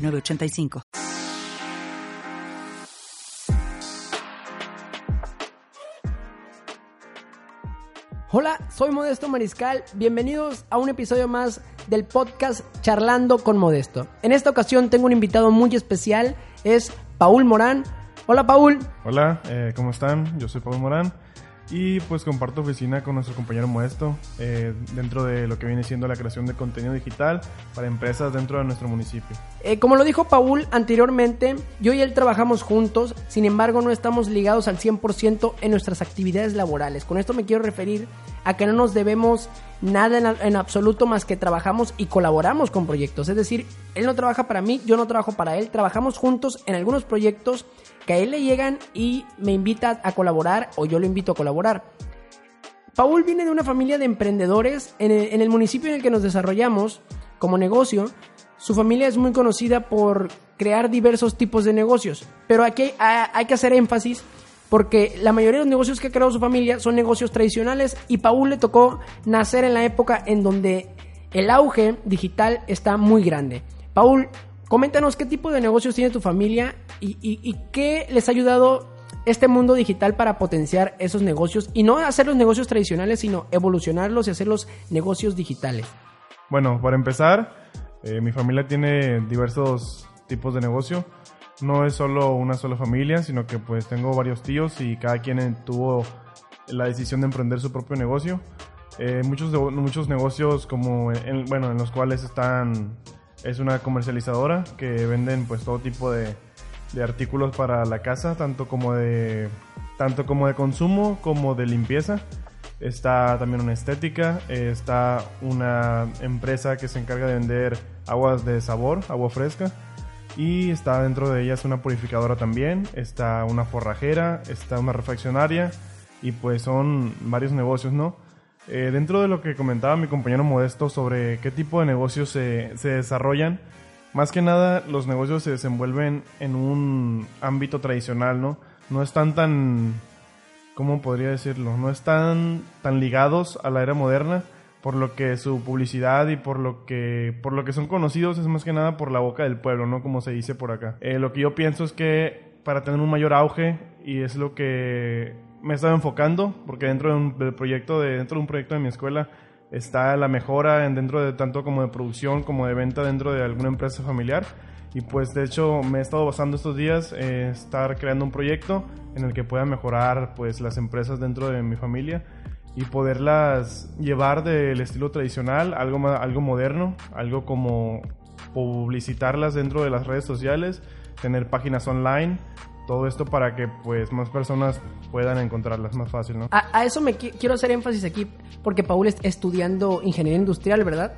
985. Hola, soy Modesto Mariscal. Bienvenidos a un episodio más del podcast Charlando con Modesto. En esta ocasión tengo un invitado muy especial, es Paul Morán. Hola, Paul. Hola, eh, ¿cómo están? Yo soy Paul Morán y pues comparto oficina con nuestro compañero Modesto eh, dentro de lo que viene siendo la creación de contenido digital para empresas dentro de nuestro municipio. Eh, como lo dijo Paul anteriormente, yo y él trabajamos juntos, sin embargo no estamos ligados al 100% en nuestras actividades laborales. Con esto me quiero referir a que no nos debemos nada en, en, absoluto más que trabajamos y colaboramos con proyectos. Es decir, él no trabaja para mí, yo no trabajo para él, trabajamos juntos en algunos proyectos a él le llegan y me invita a colaborar o yo lo invito a colaborar. Paul viene de una familia de emprendedores en el, municipio en el que nos desarrollamos como negocio. Su familia es muy conocida por crear diversos tipos de negocios, pero aquí hay, que hacer énfasis porque la mayoría de los negocios que ha creado su familia son negocios tradicionales y Paul le tocó nacer en la época en donde el auge digital está muy grande. Paul, coméntanos qué tipo de negocios tiene tu familia y, qué les ha ayudado este mundo digital para potenciar esos negocios y no hacer los negocios tradicionales, sino evolucionarlos y hacer los negocios digitales? Bueno, para empezar, eh, mi familia tiene diversos tipos de negocio. No es solo una sola familia, sino que pues tengo varios tíos y cada quien tuvo la decisión de emprender su propio negocio. Eh, muchos, muchos negocios como, bueno, en los cuales están, es una comercializadora que venden pues todo tipo de, de artículos para la casa, tanto como de tanto como de consumo como de limpieza. Está también una estética, está una empresa que se encarga de vender aguas de sabor, agua fresca. Y está dentro de ellas una purificadora también, está una forrajera, está una refaccionaria y pues son varios negocios, ¿no? Eh, dentro de lo que comentaba mi compañero Modesto sobre qué tipo de negocios se, se desarrollan, más que nada los negocios se desenvuelven en un ámbito tradicional, ¿no? No están tan, ¿cómo podría decirlo? No están tan ligados a la era moderna, por lo que su publicidad y por lo que, por lo que son conocidos es más que nada por la boca del pueblo, ¿no? Como se dice por acá. Eh, lo que yo pienso es que para tener un mayor auge, y es lo que me he estado enfocando, porque dentro de un proyecto de, dentro de un proyecto de mi escuela, está la mejora en dentro de tanto como de producción como de venta dentro de alguna empresa familiar. Y pues de hecho me he estado basando estos días en estar creando un proyecto en el que pueda mejorar pues las empresas dentro de mi familia y poderlas llevar del estilo tradicional algo, algo moderno, algo como publicitarlas dentro de las redes sociales, tener páginas online, todo esto para que pues más personas puedan encontrarlas más fácil, ¿no? A, eso me quiero hacer énfasis aquí porque Paul está estudiando ingeniería industrial, ¿verdad?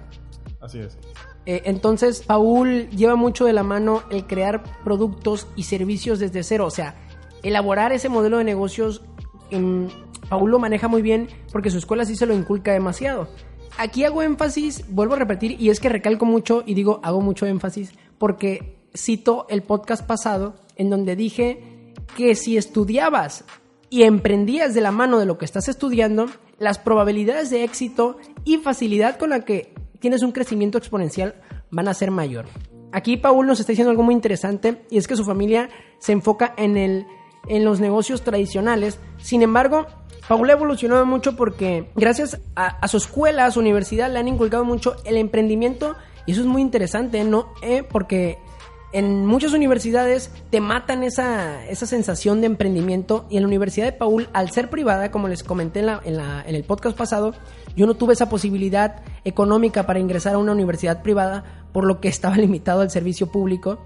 Así es. Eh, entonces, Paul lleva mucho de la mano el crear productos y servicios desde cero, o sea, elaborar ese modelo de negocios. En, Paul lo maneja muy bien porque su escuela sí se lo inculca demasiado. Aquí hago énfasis, vuelvo a repetir, y es que recalco mucho y digo hago mucho énfasis porque cito el podcast pasado en donde dije que si estudiabas y emprendías de la mano de lo que estás estudiando, las probabilidades de éxito y facilidad con la que tienes un crecimiento exponencial van a ser mayor. Aquí Paul nos está diciendo algo muy interesante y es que su familia se enfoca en, el, en los negocios tradicionales. Sin embargo, Paul ha evolucionado mucho porque gracias a, su escuela, a su universidad, le han inculcado mucho el emprendimiento y eso es muy interesante, ¿no? Eh, porque en muchas universidades te matan esa, esa, sensación de emprendimiento y en la Universidad de Paul, al ser privada, como les comenté en, la, en, la, en, el podcast pasado, yo no tuve esa posibilidad económica para ingresar a una universidad privada, por lo que estaba limitado al servicio público.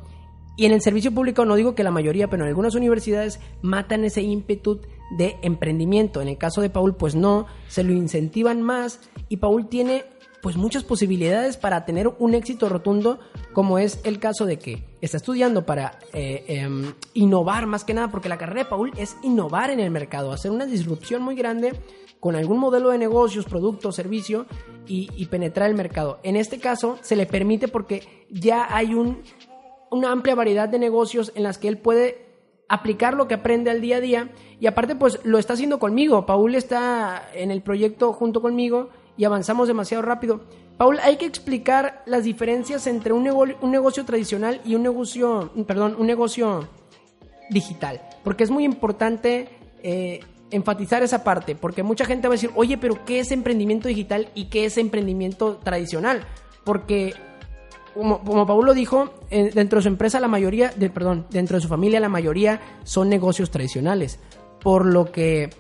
Y en el servicio público no digo que la mayoría, pero en algunas universidades matan ese ímpetu de emprendimiento. En el caso de Paul, pues no, se lo incentivan más y Paul tiene pues muchas posibilidades para tener un éxito rotundo, como es el caso de que está estudiando para eh, em, innovar más que nada, porque la carrera de Paul es innovar en el mercado, hacer una disrupción muy grande con algún modelo de negocios, producto, servicio y, penetrar el mercado. En este caso se le permite porque ya hay un, una amplia variedad de negocios en las que él puede aplicar lo que aprende al día a día y aparte pues lo está haciendo conmigo. Paul está en el proyecto junto conmigo y avanzamos demasiado rápido. Paul, hay que explicar las diferencias entre un, un negocio tradicional y un negocio, perdón, un negocio digital, porque es muy importante eh, enfatizar esa parte, porque mucha gente va a decir, oye, pero ¿qué es emprendimiento digital y qué es emprendimiento tradicional? Porque, como, como Paul lo dijo, eh, dentro de su empresa la mayoría, de, perdón, dentro de su familia la mayoría son negocios tradicionales, por lo que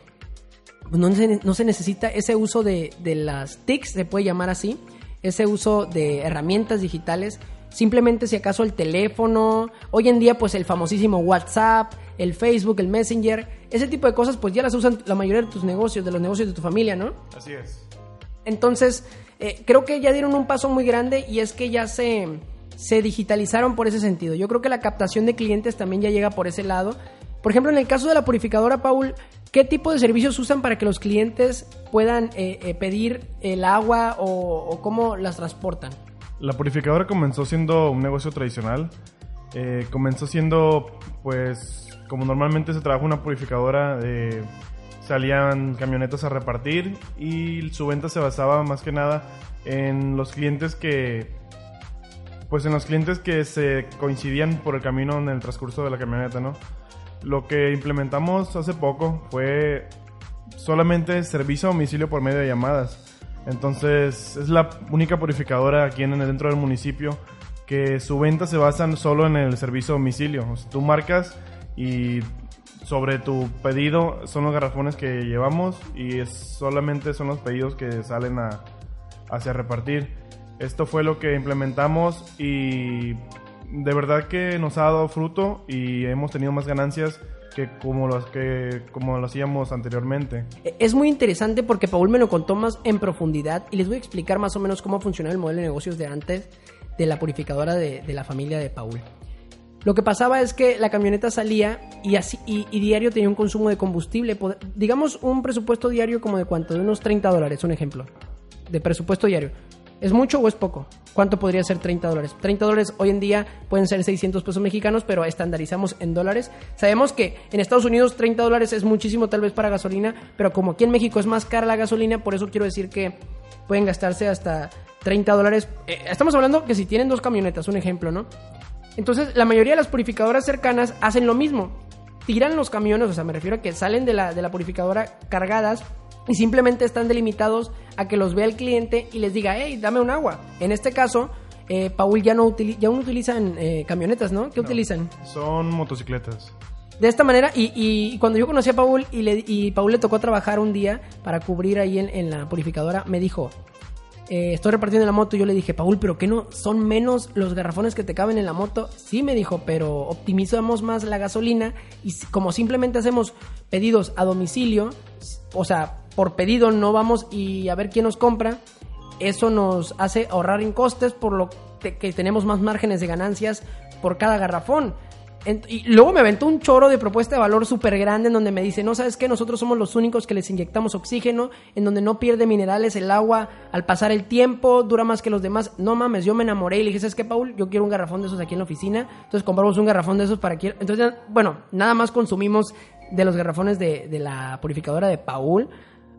no se, no se necesita ese uso de, de las TICs, se puede llamar así, ese uso de herramientas digitales. Simplemente si acaso el teléfono, hoy en día pues el famosísimo WhatsApp, el Facebook, el Messenger, ese tipo de cosas pues ya las usan la mayoría de tus negocios, de los negocios de tu familia, ¿no? Así es. Entonces, eh, creo que ya dieron un paso muy grande y es que ya se, se digitalizaron por ese sentido. Yo creo que la captación de clientes también ya llega por ese lado. Por ejemplo, en el caso de la purificadora, Paul, ¿Qué tipo de servicios usan para que los clientes puedan eh, eh, pedir el agua o, cómo las transportan? La purificadora comenzó siendo un negocio tradicional. Eh, comenzó siendo, pues, como normalmente se trabaja una purificadora, salían camionetas a repartir y su venta se basaba más que nada en los clientes que, pues, en los clientes que se coincidían por el camino en el transcurso de la camioneta, ¿no? Lo que implementamos hace poco fue solamente servicio a domicilio por medio de llamadas. Entonces es la única purificadora aquí en, dentro del municipio que su venta se basa solo en el servicio a domicilio. tú marcas y sobre tu pedido son los garrafones que llevamos y solamente son los pedidos que salen a, hacia repartir. Esto fue lo que implementamos y de verdad que nos ha dado fruto y hemos tenido más ganancias que como los que como lo hacíamos anteriormente. Es muy interesante porque Paul me lo contó más en profundidad y les voy a explicar más o menos cómo funcionaba el modelo de negocios de antes de la purificadora de, la familia de Paul. Lo que pasaba es que la camioneta salía y, así, y, y, diario tenía un consumo de combustible, digamos un presupuesto diario como de cuánto, de unos 30 dólares, un ejemplo, de presupuesto diario. ¿Es mucho o es poco? ¿Cuánto podría ser 30 dólares? 30 dólares hoy en día pueden ser 600 pesos mexicanos, pero estandarizamos en dólares. Sabemos que en Estados Unidos 30 dólares es muchísimo tal vez para gasolina, pero como aquí en México es más cara la gasolina, por eso quiero decir que pueden gastarse hasta 30 dólares. Eh, estamos hablando que si tienen dos camionetas, un ejemplo, ¿no? Entonces, la mayoría de las purificadoras cercanas hacen lo mismo. Tiran los camiones, o sea, me refiero a que salen de la, de la purificadora cargadas y simplemente están delimitados a que los vea el cliente y les diga, hey, dame un agua. En este caso, eh, Paul ya no, ya no utilizan eh, camionetas, ¿no? ¿Qué utilizan? Son motocicletas. De esta manera, y, cuando yo conocí a Paul y, le, y Paul le tocó trabajar un día para cubrir ahí en, la purificadora, me dijo, eh, estoy repartiendo la moto. Y yo le dije, Paul, ¿pero qué no? ¿Son menos los garrafones que te caben en la moto? Sí, me dijo, pero optimizamos más la gasolina y como simplemente hacemos pedidos a domicilio, o sea, por pedido no vamos y a ver quién nos compra. Eso nos hace ahorrar en costes por lo que tenemos más márgenes de ganancias por cada garrafón. Y luego me aventó un choro de propuesta de valor súper grande en donde me dice, no, ¿sabes qué? Nosotros somos los únicos que les inyectamos oxígeno, en donde no pierde minerales el agua al pasar el tiempo, dura más que los demás. No mames, yo me enamoré y le dije, ¿sabes qué, Paul? Yo quiero un garrafón de esos aquí en la oficina. Entonces compramos un garrafón de esos para que... Entonces, bueno, nada más consumimos de los garrafones de la purificadora de Paul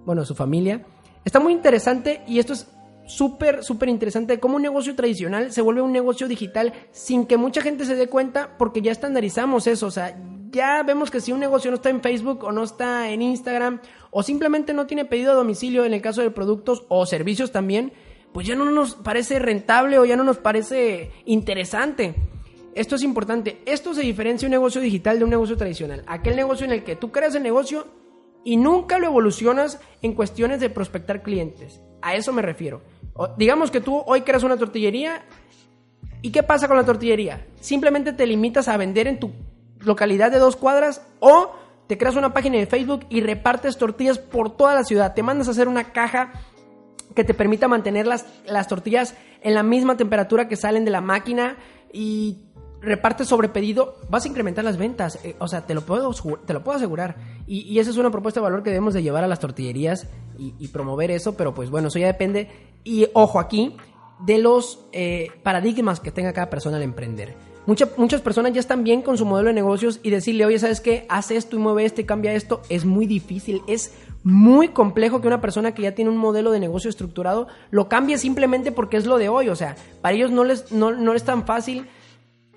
bueno, su familia. Está muy interesante y esto es súper, súper interesante cómo un negocio tradicional se vuelve un negocio digital sin que mucha gente se dé cuenta porque ya estandarizamos eso. O sea, ya vemos que si un negocio no está en Facebook o no está en Instagram o simplemente no tiene pedido a domicilio en el caso de productos o servicios también, pues ya no nos parece rentable o ya no nos parece interesante. Esto es importante. Esto se diferencia un negocio digital de un negocio tradicional. Aquel negocio en el que tú creas el negocio y nunca lo evolucionas en cuestiones de prospectar clientes. A eso me refiero. digamos que tú hoy creas una tortillería y ¿qué pasa con la tortillería? Simplemente te limitas a vender en tu localidad de dos cuadras o te creas una página de Facebook y repartes tortillas por toda la ciudad. Te mandas a hacer una caja que te permita mantener las, las tortillas en la misma temperatura que salen de la máquina y repartes sobre pedido, vas a incrementar las ventas. Eh, o sea, te lo puedo, te lo puedo asegurar. Y, y, esa es una propuesta de valor que debemos de llevar a las tortillerías y, y, promover eso, pero pues bueno, eso ya depende. Y ojo aquí, de los eh, paradigmas que tenga cada persona al emprender. muchas personas ya están bien con su modelo de negocios y decirle, oye, ¿sabes qué? Haz esto y mueve esto y cambia esto. Es muy difícil, es muy complejo que una persona que ya tiene un modelo de negocio estructurado lo cambie simplemente porque es lo de hoy. O sea, para ellos no les, no, no es tan fácil.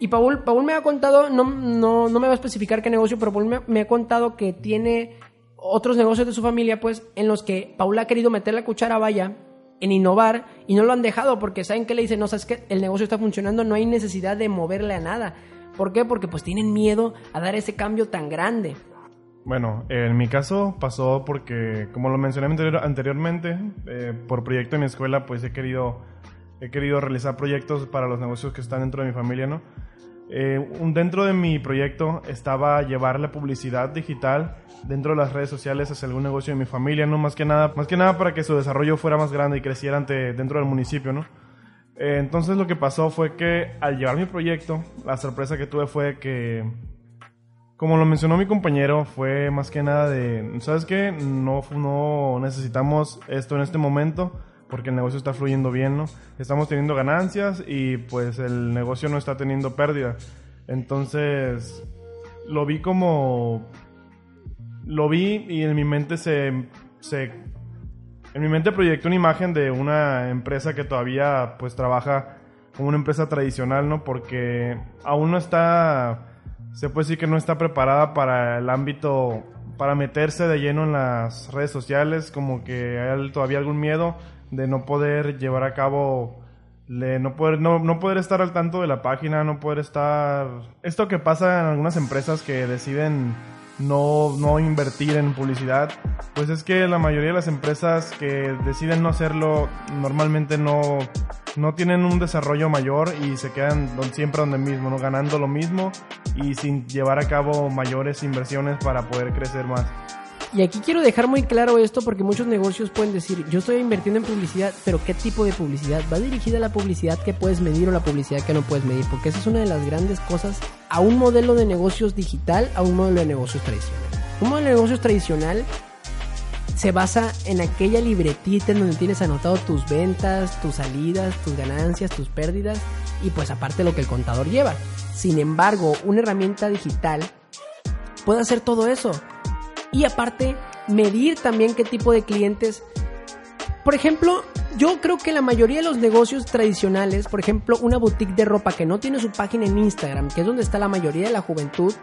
Y Paul, Paul me ha contado, no, no, no me va a especificar qué negocio, pero Paul me, ha contado que tiene otros negocios de su familia, pues, en los que Paul ha querido meter la cuchara vaya en innovar y no lo han dejado porque saben que le dicen, no, sabes que el negocio está funcionando, no hay necesidad de moverle a nada. ¿Por qué? Porque pues tienen miedo a dar ese cambio tan grande. Bueno, en mi caso pasó porque, como lo mencioné anteriormente, eh, por proyecto de mi escuela, pues he querido, he querido realizar proyectos para los negocios que están dentro de mi familia, ¿no? Eh, dentro de mi proyecto estaba llevar la publicidad digital dentro de las redes sociales hacia algún negocio de mi familia, ¿no? Más que nada, más que nada para que su desarrollo fuera más grande y creciera ante, dentro del municipio, ¿no? Eh, entonces lo que pasó fue que al llevar mi proyecto, la sorpresa que tuve fue que, como lo mencionó mi compañero, fue más que nada de, ¿sabes qué? No, no necesitamos esto en este momento porque el negocio está fluyendo bien, ¿no? Estamos teniendo ganancias y pues el negocio no está teniendo pérdida. Entonces, lo vi como... Lo vi y en mi mente se... se en mi mente proyectó una imagen de una empresa que todavía pues trabaja como una empresa tradicional, ¿no? Porque aún no está... Se puede decir que no está preparada para el ámbito para meterse de lleno en las redes sociales, como que hay todavía algún miedo de no poder llevar a cabo no poder no, no poder estar al tanto de la página no poder estar esto que pasa en algunas empresas que deciden no, no invertir en publicidad, pues es que la mayoría de las empresas que deciden no hacerlo normalmente no, no tienen un desarrollo mayor y se quedan siempre donde mismo, ¿no? ganando lo mismo y sin llevar a cabo mayores inversiones para poder crecer más. Y aquí quiero dejar muy claro esto porque muchos negocios pueden decir, yo estoy invirtiendo en publicidad, pero ¿qué tipo de publicidad? ¿Va dirigida a la publicidad que puedes medir o la publicidad que no puedes medir? Porque esa es una de las grandes cosas a un modelo de negocios digital, a un modelo de negocios tradicional. Un modelo de negocios tradicional se basa en aquella libretita en donde tienes anotado tus ventas, tus salidas, tus ganancias, tus pérdidas y pues aparte lo que el contador lleva. Sin embargo, una herramienta digital puede hacer todo eso y aparte medir también qué tipo de clientes. Por ejemplo, yo creo que la mayoría de los negocios tradicionales, por ejemplo, una boutique de ropa que no tiene su página en Instagram, que es donde está la mayoría de la juventud,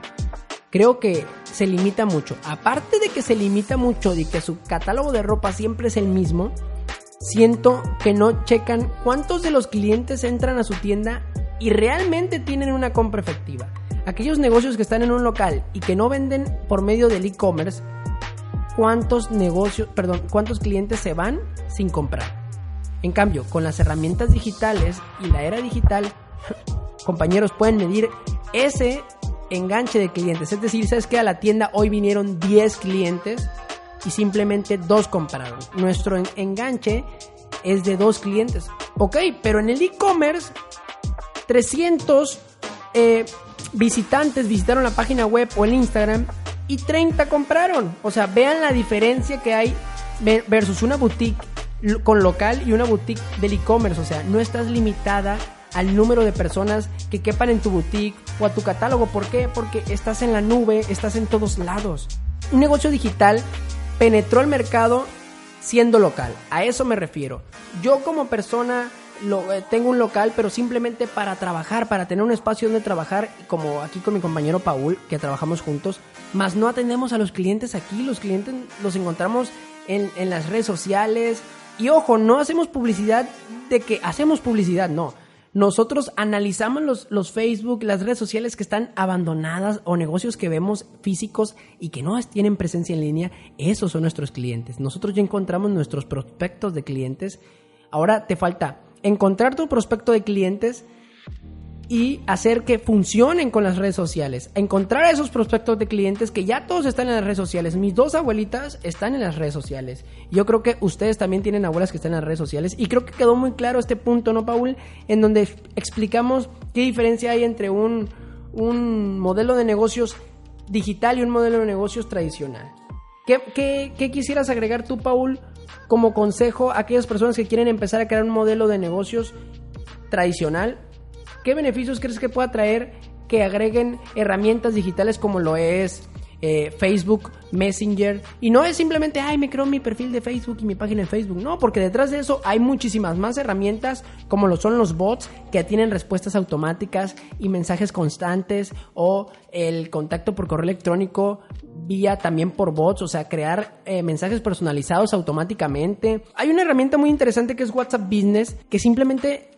creo que se limita mucho. Aparte de que se limita mucho y que su catálogo de ropa siempre es el mismo, siento que no checan cuántos de los clientes entran a su tienda y realmente tienen una compra efectiva aquellos negocios que están en un local y que no venden por medio del e-commerce, ¿cuántos negocios, perdón, cuántos clientes se van sin comprar? En cambio, con las herramientas digitales y la era digital, compañeros pueden medir ese enganche de clientes. Es decir, sabes que a la tienda hoy vinieron 10 clientes y simplemente dos compraron. Nuestro enganche es de dos clientes. Ok, pero en el e-commerce, 300 eh, visitantes visitaron la página web o el Instagram y 30 compraron. O sea, vean la diferencia que hay versus una boutique con local y una boutique del e-commerce. O sea, no estás limitada al número de personas que quepan en tu boutique o a tu catálogo. ¿Por qué? Porque estás en la nube, estás en todos lados. Un negocio digital penetró el mercado siendo local. A eso me refiero. Yo como persona lo, eh, tengo un local, pero simplemente para trabajar, para tener un espacio donde trabajar, como aquí con mi compañero Paul, que trabajamos juntos, más no atendemos a los clientes aquí, los clientes los encontramos en, en las redes sociales. Y ojo, no hacemos publicidad de que hacemos publicidad, no. Nosotros analizamos los, los, Facebook, las redes sociales que están abandonadas o negocios que vemos físicos y que no tienen presencia en línea. Esos son nuestros clientes. Nosotros ya encontramos nuestros prospectos de clientes. Ahora te falta encontrar tu prospecto de clientes y hacer que funcionen con las redes sociales. Encontrar esos prospectos de clientes que ya todos están en las redes sociales. Mis dos abuelitas están en las redes sociales. Yo creo que ustedes también tienen abuelas que están en las redes sociales. Y creo que quedó muy claro este punto, ¿no, Paul? En donde explicamos qué diferencia hay entre un, un modelo de negocios digital y un modelo de negocios tradicional. ¿Qué, quisieras agregar tú, Paul, como consejo a aquellas personas que quieren empezar a crear un modelo de negocios tradicional ¿Qué beneficios crees que pueda traer que agreguen herramientas digitales como lo es eh, Facebook, Messenger? Y no es simplemente, ay, me creo mi perfil de Facebook y mi página en Facebook. No, porque detrás de eso hay muchísimas más herramientas como lo son los bots que tienen respuestas automáticas y mensajes constantes o el contacto por correo electrónico vía también por bots, o sea, crear eh, mensajes personalizados automáticamente. Hay una herramienta muy interesante que es WhatsApp Business que simplemente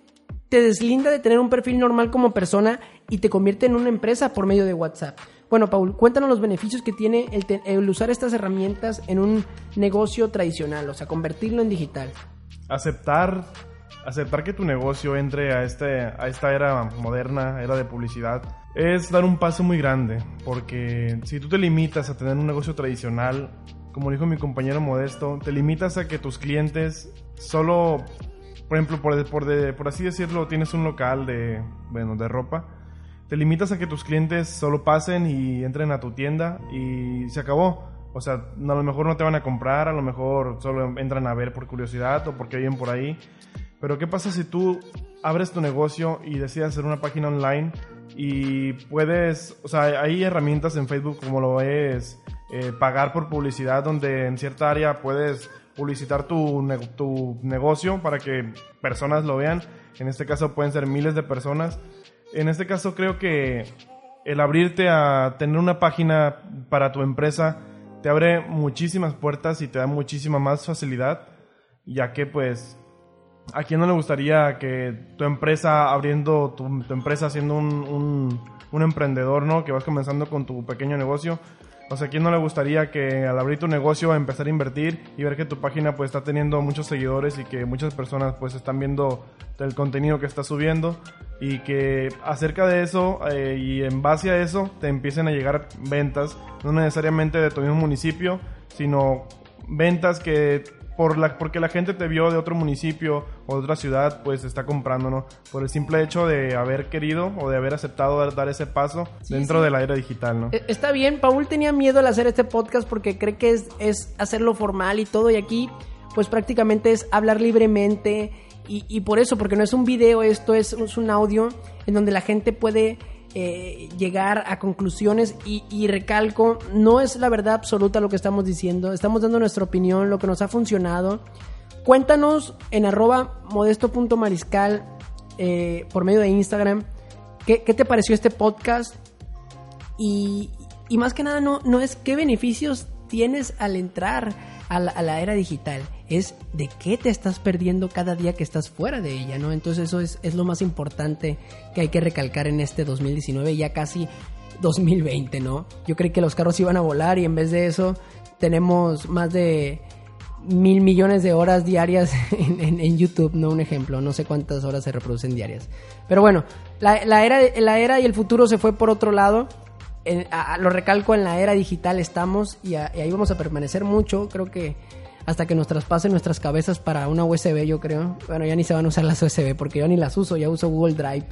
te deslinda de tener un perfil normal como persona y te convierte en una empresa por medio de WhatsApp. Bueno, Paul, cuéntanos los beneficios que tiene el, usar estas herramientas en un negocio tradicional, o sea, convertirlo en digital. Aceptar, aceptar que tu negocio entre a, este, a esta era moderna, era de publicidad, es dar un paso muy grande, porque si tú te limitas a tener un negocio tradicional, como dijo mi compañero Modesto, te limitas a que tus clientes solo por ejemplo, por, por, por así decirlo, tienes un local de, bueno, de ropa, te limitas a que tus clientes solo pasen y entren a tu tienda y se acabó. O sea, a lo mejor no te van a comprar, a lo mejor solo entran a ver por curiosidad o porque viven por ahí. Pero ¿qué pasa si tú abres tu negocio y decides hacer una página online y puedes, o sea, hay herramientas en Facebook como lo es eh, pagar por publicidad donde en cierta área puedes publicitar tu, tu negocio para que personas lo vean. En este caso pueden ser miles de personas. En este caso creo que el abrirte a tener una página para tu empresa te abre muchísimas puertas y te da muchísima más facilidad, ya que pues a quién no le gustaría que tu empresa abriendo tu, empresa siendo un, un, emprendedor, ¿no? Que vas comenzando con tu pequeño negocio, o sea, ¿quién no le gustaría que al abrir tu negocio empezar a invertir y ver que tu página pues está teniendo muchos seguidores y que muchas personas pues están viendo el contenido que estás subiendo y que acerca de eso eh, y en base a eso te empiecen a llegar ventas, no necesariamente de tu mismo municipio, sino ventas que por la, porque la gente te vio de otro municipio o de otra ciudad, pues está comprando, ¿no? Por el simple hecho de haber querido o de haber aceptado dar, ese paso dentro de la era digital, ¿no? E, está bien, Paul tenía miedo al hacer este podcast porque cree que es, es hacerlo formal y todo, y aquí pues prácticamente es hablar libremente y, y por eso, porque no es un video, esto es, es un audio en donde la gente puede eh, llegar a conclusiones y, recalco, no es la verdad absoluta lo que estamos diciendo, estamos dando nuestra opinión, lo que nos ha funcionado. Cuéntanos en arroba modesto.mariscal eh, por medio de Instagram ¿qué, te pareció este podcast y, más que nada no, no es qué beneficios tienes al entrar a la, era digital, es de qué te estás perdiendo cada día que estás fuera de ella, ¿no? Entonces eso es, es lo más importante que hay que recalcar en este 2019, ya casi 2020, ¿no? Yo creí que los carros iban a volar y en vez de eso tenemos más de mil millones de horas diarias en, YouTube, no un ejemplo, no sé cuántas horas se reproducen diarias. Pero bueno, la, la, era, la era y el futuro se fue por otro lado lo recalco, en la era digital estamos y, ahí vamos a permanecer mucho. Creo que hasta que nos traspasen nuestras cabezas para una USB, yo creo. Bueno, ya ni se van a usar las USB porque yo ni las uso, ya uso Google Drive.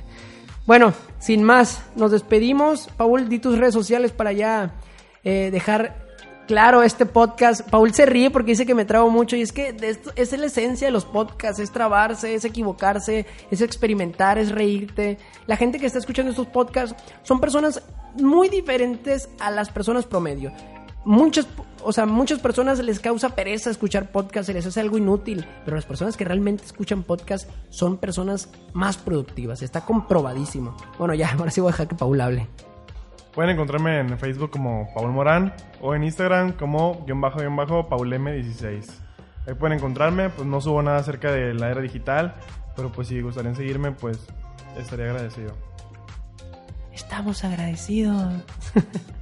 Bueno, sin más, nos despedimos. Paul, di tus redes sociales para ya eh, dejar claro este podcast. Paul se ríe porque dice que me trago mucho y es que esto es la esencia de los podcasts, es trabarse, es equivocarse, es experimentar, es reírte. La gente que está escuchando estos podcasts son personas muy diferentes a las personas promedio. Muchas, o sea, muchas personas les causa pereza escuchar podcasts, se les hace algo inútil, pero las personas que realmente escuchan podcasts son personas más productivas, está comprobadísimo. Bueno, ya, ahora sí voy a dejar que Paul hable. Pueden encontrarme en Facebook como Paul Morán o en Instagram como guion bajo guion bajo paulm16. Ahí pueden encontrarme, pues no subo nada acerca de la era digital, pero pues si gustarían seguirme, pues estaría agradecido. Estamos agradecidos.